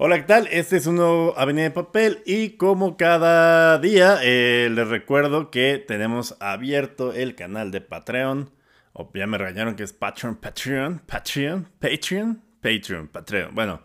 Hola, ¿qué tal? Este es un nuevo Avenida de Papel y como cada día eh, les recuerdo que tenemos abierto el canal de Patreon. O ya me regañaron que es Patreon, Patreon, Patreon, Patreon, Patreon, Patreon. Bueno,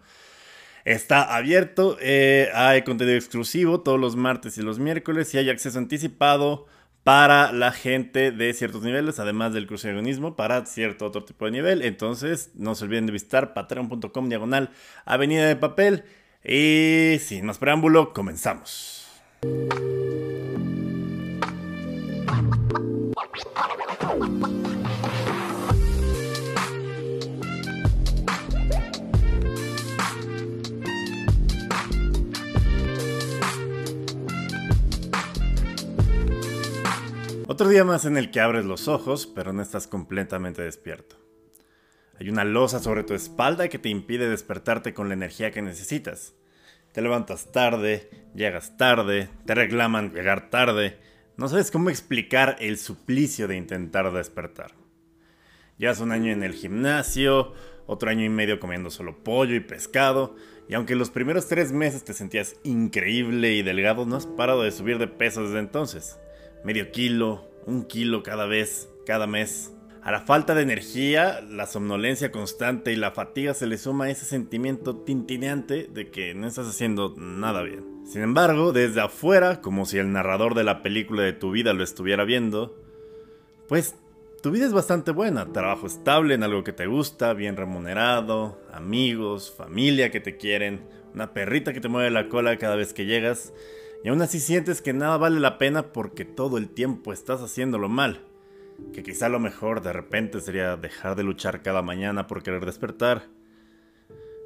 está abierto. Eh, hay contenido exclusivo todos los martes y los miércoles y hay acceso anticipado para la gente de ciertos niveles, además del cruceronismo, para cierto otro tipo de nivel. Entonces, no se olviden de visitar patreon.com diagonal avenida de papel. Y sin más preámbulo, comenzamos. Otro día más en el que abres los ojos, pero no estás completamente despierto. Hay una losa sobre tu espalda que te impide despertarte con la energía que necesitas. Te levantas tarde, llegas tarde, te reclaman llegar tarde. No sabes cómo explicar el suplicio de intentar despertar. Llevas un año en el gimnasio, otro año y medio comiendo solo pollo y pescado, y aunque los primeros tres meses te sentías increíble y delgado, no has parado de subir de peso desde entonces medio kilo, un kilo cada vez, cada mes. A la falta de energía, la somnolencia constante y la fatiga se le suma ese sentimiento tintineante de que no estás haciendo nada bien. Sin embargo, desde afuera, como si el narrador de la película de tu vida lo estuviera viendo, pues tu vida es bastante buena. Trabajo estable en algo que te gusta, bien remunerado, amigos, familia que te quieren, una perrita que te mueve la cola cada vez que llegas y aún así sientes que nada vale la pena porque todo el tiempo estás haciéndolo mal. Que quizá lo mejor de repente sería dejar de luchar cada mañana por querer despertar.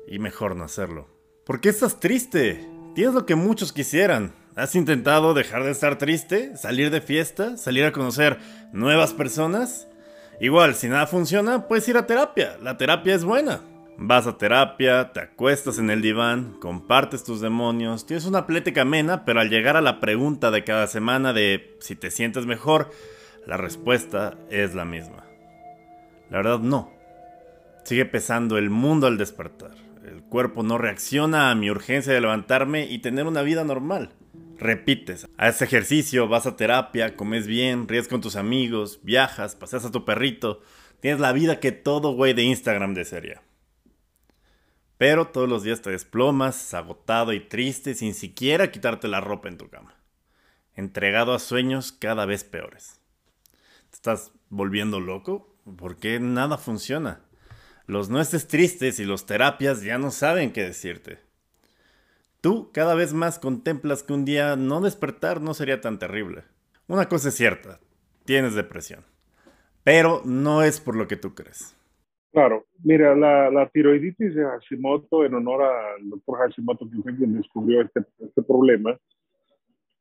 Y mejor no hacerlo. ¿Por qué estás triste? Tienes lo que muchos quisieran. ¿Has intentado dejar de estar triste? ¿Salir de fiesta? ¿Salir a conocer nuevas personas? Igual, si nada funciona, puedes ir a terapia. La terapia es buena. Vas a terapia, te acuestas en el diván, compartes tus demonios, tienes una plética amena, pero al llegar a la pregunta de cada semana de si te sientes mejor, la respuesta es la misma. La verdad no. Sigue pesando el mundo al despertar. El cuerpo no reacciona a mi urgencia de levantarme y tener una vida normal. Repites, haces ejercicio, vas a terapia, comes bien, ríes con tus amigos, viajas, paseas a tu perrito. Tienes la vida que todo güey de Instagram desearía. Pero todos los días te desplomas, agotado y triste, sin siquiera quitarte la ropa en tu cama. Entregado a sueños cada vez peores. ¿Te estás volviendo loco? ¿Por qué nada funciona? Los no estés tristes y los terapias ya no saben qué decirte. Tú cada vez más contemplas que un día no despertar no sería tan terrible. Una cosa es cierta, tienes depresión. Pero no es por lo que tú crees. Claro, mira, la, tiroiditis de Hashimoto, en honor al doctor Hashimoto, que fue quien descubrió este, este problema,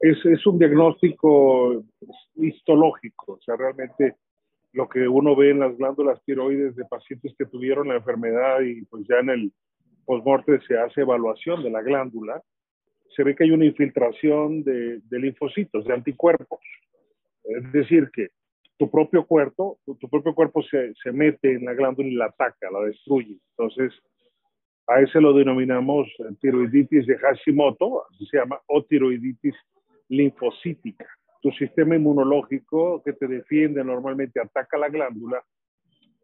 es, es, un diagnóstico histológico, o sea, realmente lo que uno ve en las glándulas tiroides de pacientes que tuvieron la enfermedad y pues ya en el postmorte se hace evaluación de la glándula, se ve que hay una infiltración de, de linfocitos, de anticuerpos. Es decir, que tu propio cuerpo, tu, propio cuerpo se, se, mete en la glándula y la ataca, la destruye. Entonces, a ese lo denominamos tiroiditis de Hashimoto, así se llama, o tiroiditis linfocítica. Tu sistema inmunológico que te defiende normalmente ataca la glándula.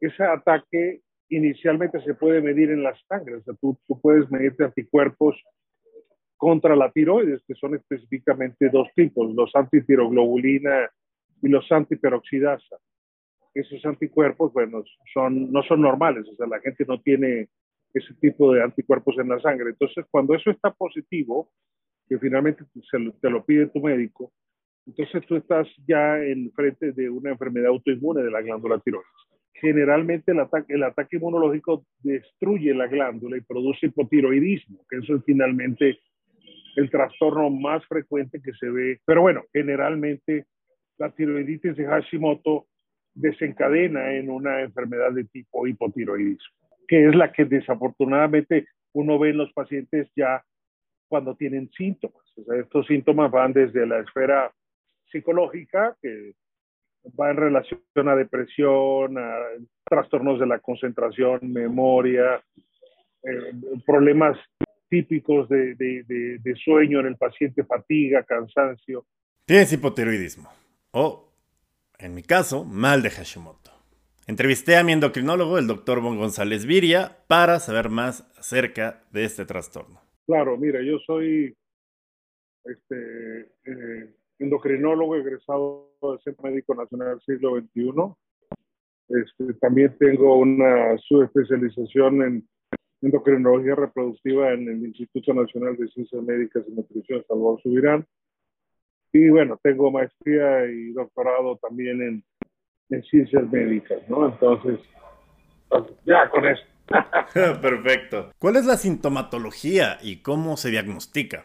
Ese ataque inicialmente se puede medir en la sangre, o sea, tú, tú puedes medirte anticuerpos contra la tiroides, que son específicamente dos tipos, los antitiroglobulina y los antiperoxidasa. Esos anticuerpos, bueno, son, no son normales, o sea, la gente no tiene ese tipo de anticuerpos en la sangre. Entonces, cuando eso está positivo, que finalmente te lo pide tu médico, entonces tú estás ya en frente de una enfermedad autoinmune de la glándula tiroides. Generalmente el ataque, el ataque inmunológico destruye la glándula y produce hipotiroidismo, que eso es finalmente el trastorno más frecuente que se ve. Pero bueno, generalmente la tiroiditis de Hashimoto desencadena en una enfermedad de tipo hipotiroidismo, que es la que desafortunadamente uno ve en los pacientes ya cuando tienen síntomas. Estos síntomas van desde la esfera psicológica, que va en relación a depresión, a trastornos de la concentración, memoria, eh, problemas típicos de, de, sueño en el paciente, fatiga, cansancio. Tienes hipotiroidismo o, en mi caso, mal de Hashimoto. Entrevisté a mi endocrinólogo, el doctor Bon González Viria, para saber más acerca de este trastorno. Claro, mira, yo soy este, eh, endocrinólogo egresado del Centro Médico Nacional Siglo XXI. Este, también tengo una subespecialización en endocrinología reproductiva en el Instituto Nacional de Ciencias Médicas y Nutrición Salvador Subirán. Y bueno, tengo maestría y doctorado también en, en ciencias médicas, ¿no? Entonces, ya con eso. Perfecto. ¿Cuál es la sintomatología y cómo se diagnostica?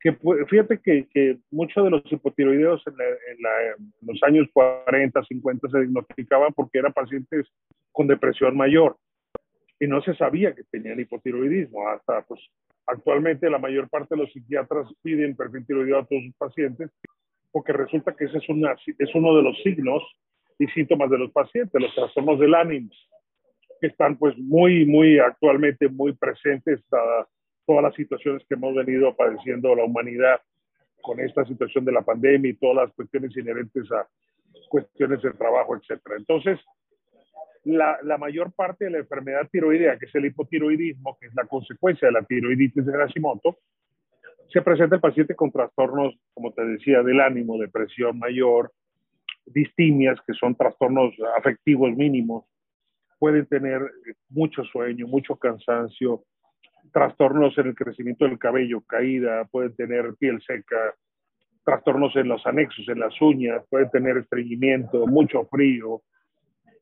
Que, fíjate que, que muchos de los hipotiroideos en, en, los años 40, 50 se diagnosticaban porque eran pacientes con depresión mayor y no se sabía que tenían hipotiroidismo. Hasta pues actualmente la mayor parte de los psiquiatras piden perfil a todos sus pacientes porque resulta que ese es, una, es uno de los signos y síntomas de los pacientes, los trastornos del ánimo, que están pues muy, muy actualmente muy presentes a todas las situaciones que hemos venido padeciendo la humanidad con esta situación de la pandemia y todas las cuestiones inherentes a cuestiones de trabajo, etcétera. Entonces, la, la, mayor parte de la enfermedad tiroidea, que es el hipotiroidismo, que es la consecuencia de la tiroiditis de Hashimoto, se presenta el paciente con trastornos, como te decía, del ánimo, depresión mayor, distimias, que son trastornos afectivos mínimos, pueden tener mucho sueño, mucho cansancio, trastornos en el crecimiento del cabello, caída, pueden tener piel seca, trastornos en los anexos, en las uñas, pueden tener estreñimiento, mucho frío,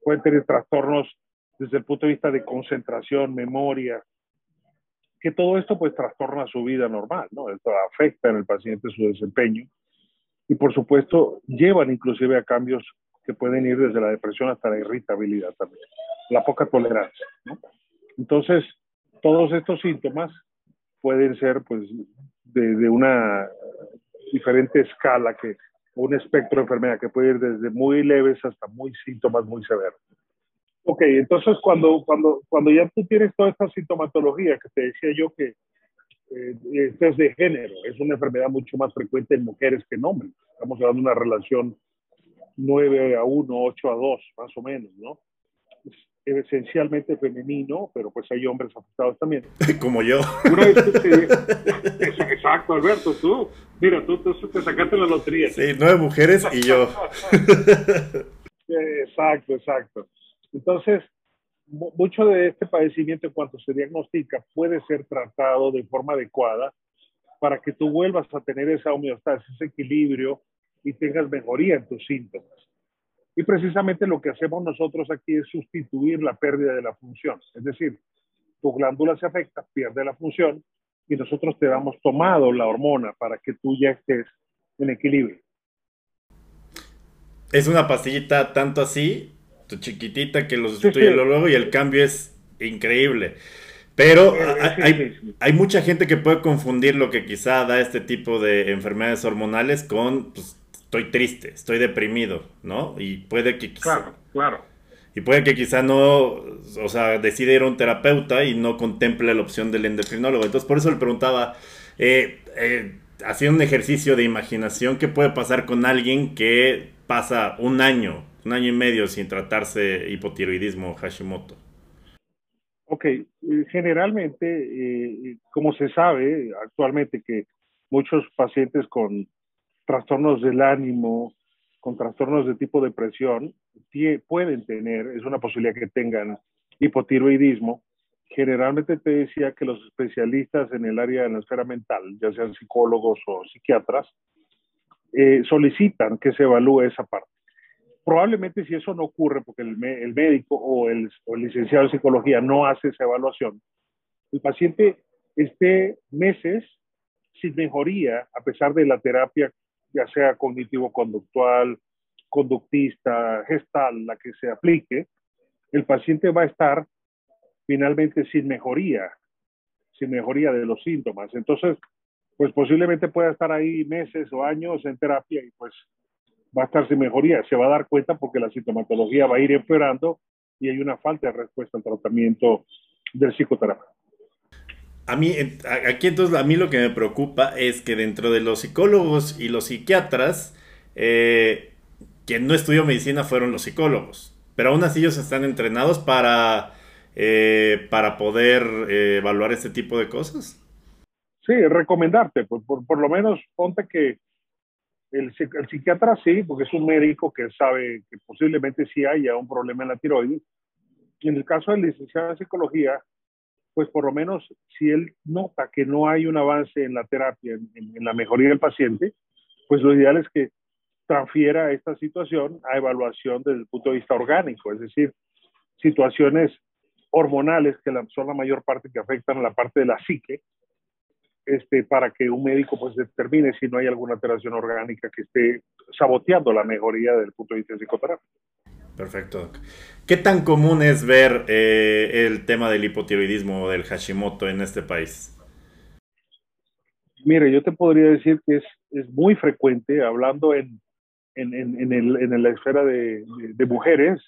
pueden tener trastornos desde el punto de vista de concentración, memoria, que todo esto pues trastorna su vida normal, ¿no? Esto afecta en el paciente su desempeño y por supuesto llevan inclusive a cambios que pueden ir desde la depresión hasta la irritabilidad también, la poca tolerancia, ¿no? Entonces, todos estos síntomas pueden ser pues de, de una diferente escala que un espectro de enfermedad que puede ir desde muy leves hasta muy síntomas muy severos. Ok, entonces cuando, cuando, cuando ya tú tienes toda esta sintomatología que te decía yo que eh, es de género, es una enfermedad mucho más frecuente en mujeres que en hombres. Estamos hablando de una relación 9 a 1, 8 a 2, más o menos, ¿no? Es esencialmente femenino, pero pues hay hombres afectados también. Como yo. exacto, Alberto, tú. Mira, tú, tú te sacaste la lotería. Sí, nueve mujeres y yo. exacto, exacto. Entonces, mucho de este padecimiento en cuanto se diagnostica puede ser tratado de forma adecuada para que tú vuelvas a tener esa homeostasis, ese equilibrio y tengas mejoría en tus síntomas. Y precisamente lo que hacemos nosotros aquí es sustituir la pérdida de la función. Es decir, tu glándula se afecta, pierde la función y nosotros te damos tomado la hormona para que tú ya estés en equilibrio. Es una pastillita tanto así chiquitita que lo sustituye luego y el cambio es increíble. Pero hay, mucha gente que puede confundir lo que quizá da este tipo de enfermedades hormonales con pues, estoy triste, estoy deprimido, ¿no? Y puede que quizá, Claro, claro. Y puede que quizá no, o sea, decide ir a un terapeuta y no contemple la opción del endocrinólogo. Entonces, por eso le preguntaba, eh, eh, haciendo un ejercicio de imaginación, ¿qué puede pasar con alguien que pasa un año un año y medio sin tratarse hipotiroidismo Hashimoto. Ok, eh, generalmente, eh, como se sabe actualmente que muchos pacientes con trastornos del ánimo, con trastornos de tipo depresión, pueden tener, es una posibilidad que tengan hipotiroidismo. Generalmente te decía que los especialistas en el área de la esfera mental, ya sean psicólogos o psiquiatras, eh, solicitan que se evalúe esa parte probablemente si eso no ocurre porque el, médico o el, licenciado en psicología no hace esa evaluación, el paciente esté meses sin mejoría a pesar de la terapia, ya sea cognitivo-conductual, conductista, gestal, la que se aplique, el paciente va a estar finalmente sin mejoría, sin mejoría de los síntomas. Entonces, pues posiblemente pueda estar ahí meses o años en terapia y pues va a estar sin mejoría. Se va a dar cuenta porque la sintomatología va a ir empeorando y hay una falta de respuesta al tratamiento del psicoterapeuta. A mí, aquí entonces, a mí lo que me preocupa es que dentro de los psicólogos y los psiquiatras, eh, quien no estudió medicina fueron los psicólogos, pero aún así ellos están entrenados para, eh, para poder eh, evaluar este tipo de cosas. Sí, recomendarte, por, por, lo menos ponte que el, el, psiquiatra sí, porque es un médico que sabe que posiblemente sí haya un problema en la tiroides. Y en el caso del licenciado en psicología, pues por lo menos si él nota que no hay un avance en la terapia, en, la mejoría del paciente, pues lo ideal es que transfiera esta situación a evaluación desde el punto de vista orgánico, es decir, situaciones hormonales que son la mayor parte que afectan a la parte de la psique, este, para que un médico pues determine si no hay alguna alteración orgánica que esté saboteando la mejoría del punto de vista de. Perfecto. ¿Qué tan común es ver eh, el tema del hipotiroidismo o del Hashimoto en este país? Mire, yo te podría decir que es, es muy frecuente, hablando en, en, en, el, en la esfera de, de, mujeres,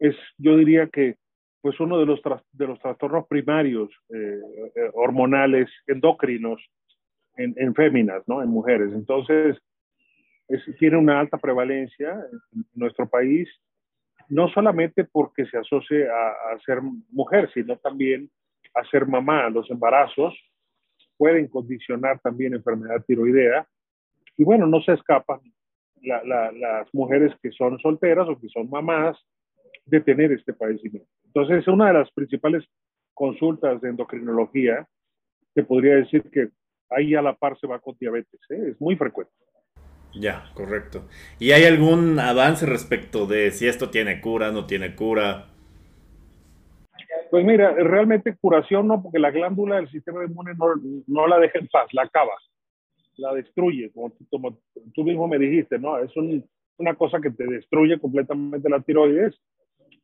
es, yo diría que pues uno de los, de los trastornos primarios eh, eh, hormonales endocrinos en, en féminas, ¿no? En mujeres. Entonces, es, tiene una alta prevalencia en nuestro país no solamente porque se asocie a, ser mujer, sino también a ser mamá. Los embarazos pueden condicionar también enfermedad tiroidea. Y bueno, no se escapan las mujeres que son solteras o que son mamás de tener este padecimiento. Entonces, una de las principales consultas de endocrinología, te podría decir que ahí a la par se va con diabetes, ¿eh? es muy frecuente. Ya, correcto. ¿Y hay algún avance respecto de si esto tiene cura, no tiene cura? Pues mira, realmente curación no, porque la glándula del sistema inmune no, la deja en paz, la acaba, la destruye, como, tú mismo me dijiste, ¿no? Es una cosa que te destruye completamente la tiroides,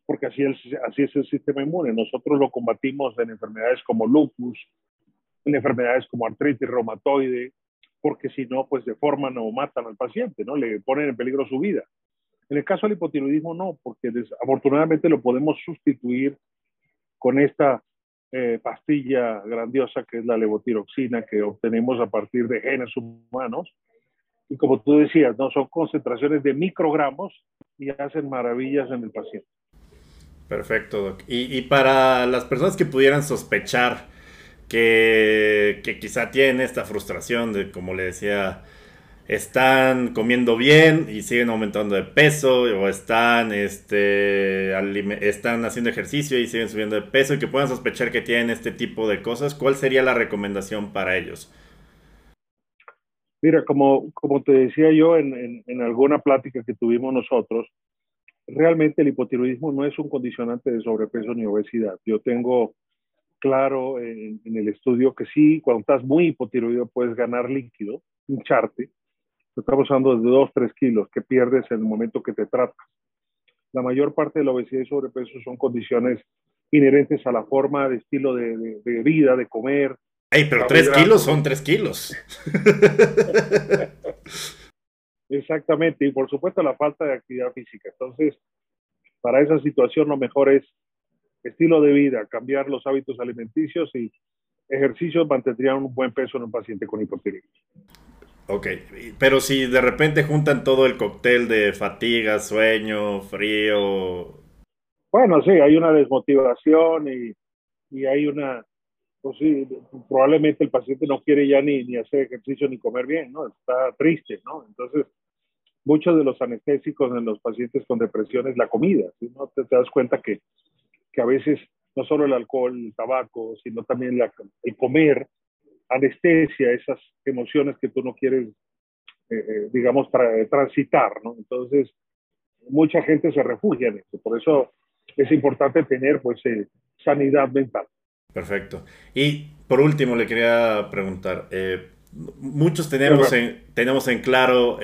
porque así es, así es el sistema inmune. Nosotros lo combatimos en enfermedades como lupus, en enfermedades como artritis reumatoide, porque si no, pues deforman o matan al paciente, ¿no? Le ponen en peligro su vida. En el caso del hipotiroidismo, no, porque afortunadamente lo podemos sustituir con esta eh, pastilla grandiosa que es la levotiroxina que obtenemos a partir de genes humanos. Y como tú decías, ¿no? son concentraciones de microgramos y hacen maravillas en el paciente. Perfecto, Doc. Y, y para las personas que pudieran sospechar que, quizá tienen esta frustración de, como le decía, están comiendo bien y siguen aumentando de peso o están, este, están haciendo ejercicio y siguen subiendo de peso y que puedan sospechar que tienen este tipo de cosas, ¿cuál sería la recomendación para ellos? Mira, como, como te decía yo en, en alguna plática que tuvimos nosotros, realmente el hipotiroidismo no es un condicionante de sobrepeso ni obesidad. Yo tengo claro en, el estudio que sí, cuando estás muy hipotiroideo puedes ganar líquido, hincharte. Estamos hablando de 2, 3 kilos que pierdes en el momento que te tratas. La mayor parte de la obesidad y sobrepeso son condiciones inherentes a la forma de estilo de, vida, de comer. Ey, pero 3 kilos son 3 kilos. Exactamente, y por supuesto la falta de actividad física. Entonces, para esa situación lo mejor es estilo de vida, cambiar los hábitos alimenticios y ejercicios mantendrían un buen peso en un paciente con hipotiroidismo. Ok, pero si de repente juntan todo el cóctel de fatiga, sueño, frío. Bueno, sí, hay una desmotivación y, y hay una, pues sí, probablemente el paciente no quiere ya ni, ni hacer ejercicio ni comer bien, ¿no? Está triste, ¿no? Entonces, muchos de los anestésicos en los pacientes con depresión es la comida, ¿sí? ¿no? te das cuenta que que a veces no solo el alcohol, el tabaco, sino también el comer anestesia esas emociones que tú no quieres, eh, eh, digamos, transitar, ¿no? Entonces, mucha gente se refugia en eso. Por eso es importante tener, pues, eh, sanidad mental. Perfecto. Y por último, le quería preguntar, muchos tenemos, en, tenemos en claro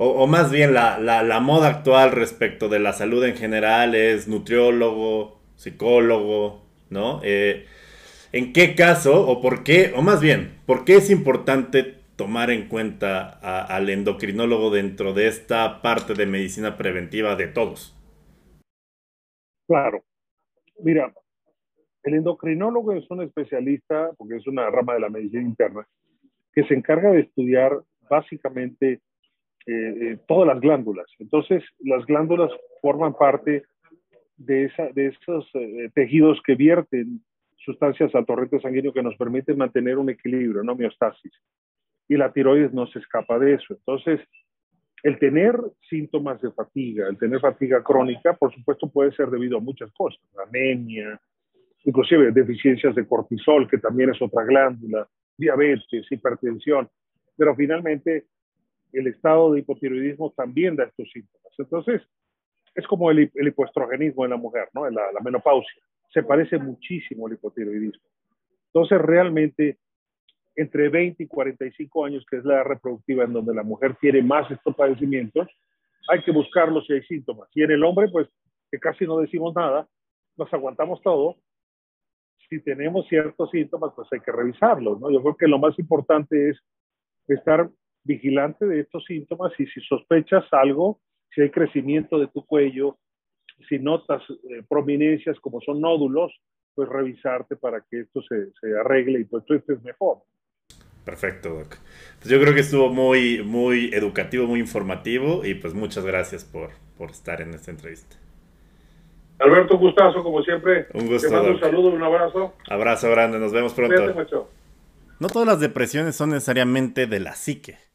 o, más bien la, la, moda actual respecto de la salud en general es nutriólogo, psicólogo, ¿no? Eh, ¿En qué caso o por qué, o más bien, por qué es importante tomar en cuenta al endocrinólogo dentro de esta parte de medicina preventiva de todos? Claro. Mira, El endocrinólogo es un especialista, porque es una rama de la medicina interna, que se encarga de estudiar básicamente eh, eh, todas las glándulas. Entonces, las glándulas forman parte de, esa, de esos eh, tejidos que vierten sustancias al torrente sanguíneo que nos permiten mantener un equilibrio, una homeostasis. Y la tiroides no se escapa de eso. Entonces, el tener síntomas de fatiga, el tener fatiga crónica, por supuesto puede ser debido a muchas cosas, anemia, inclusive deficiencias de cortisol, que también es otra glándula, diabetes, hipertensión, pero finalmente el estado de hipotiroidismo también da estos síntomas. Entonces, es como el, hipoestrogenismo en la mujer, ¿no? La, la menopausia. Se parece muchísimo al hipotiroidismo. Entonces, realmente, entre 20 y 45 años, que es la edad reproductiva en donde la mujer tiene más estos padecimientos, hay que buscarlos si hay síntomas. Y en el hombre, pues, que casi no decimos nada, nos aguantamos todo. Si tenemos ciertos síntomas, pues hay que revisarlos, ¿no? Yo creo que lo más importante es estar vigilante de estos síntomas y si sospechas algo, si hay crecimiento de tu cuello, si notas eh, prominencias como son nódulos, pues revisarte para que esto se, se arregle y pues tú estés mejor. Perfecto, Doc. Pues yo creo que estuvo muy, muy educativo, muy informativo y pues muchas gracias por, por estar en esta entrevista. Alberto, un gustazo, como siempre. Un gusto. Te mando un saludo, un abrazo. Abrazo grande, nos vemos pronto. No todas las depresiones son necesariamente de la psique.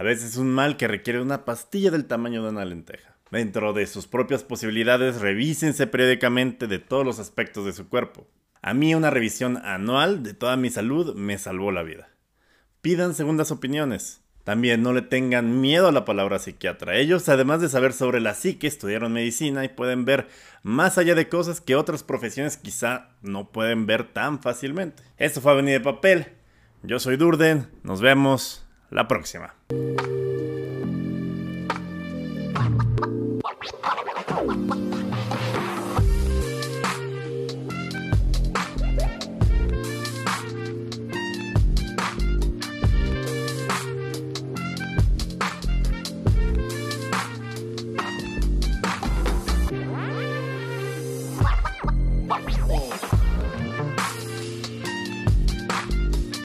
A veces es un mal que requiere una pastilla del tamaño de una lenteja. Dentro de sus propias posibilidades, revísense periódicamente de todos los aspectos de su cuerpo. A mí una revisión anual de toda mi salud me salvó la vida. Pidan segundas opiniones. También no le tengan miedo a la palabra psiquiatra. Ellos, además de saber sobre la psique, estudiaron medicina y pueden ver más allá de cosas que otras profesiones quizá no pueden ver tan fácilmente. Esto fue Avenida de Papel. Yo soy Durden. Nos vemos la próxima.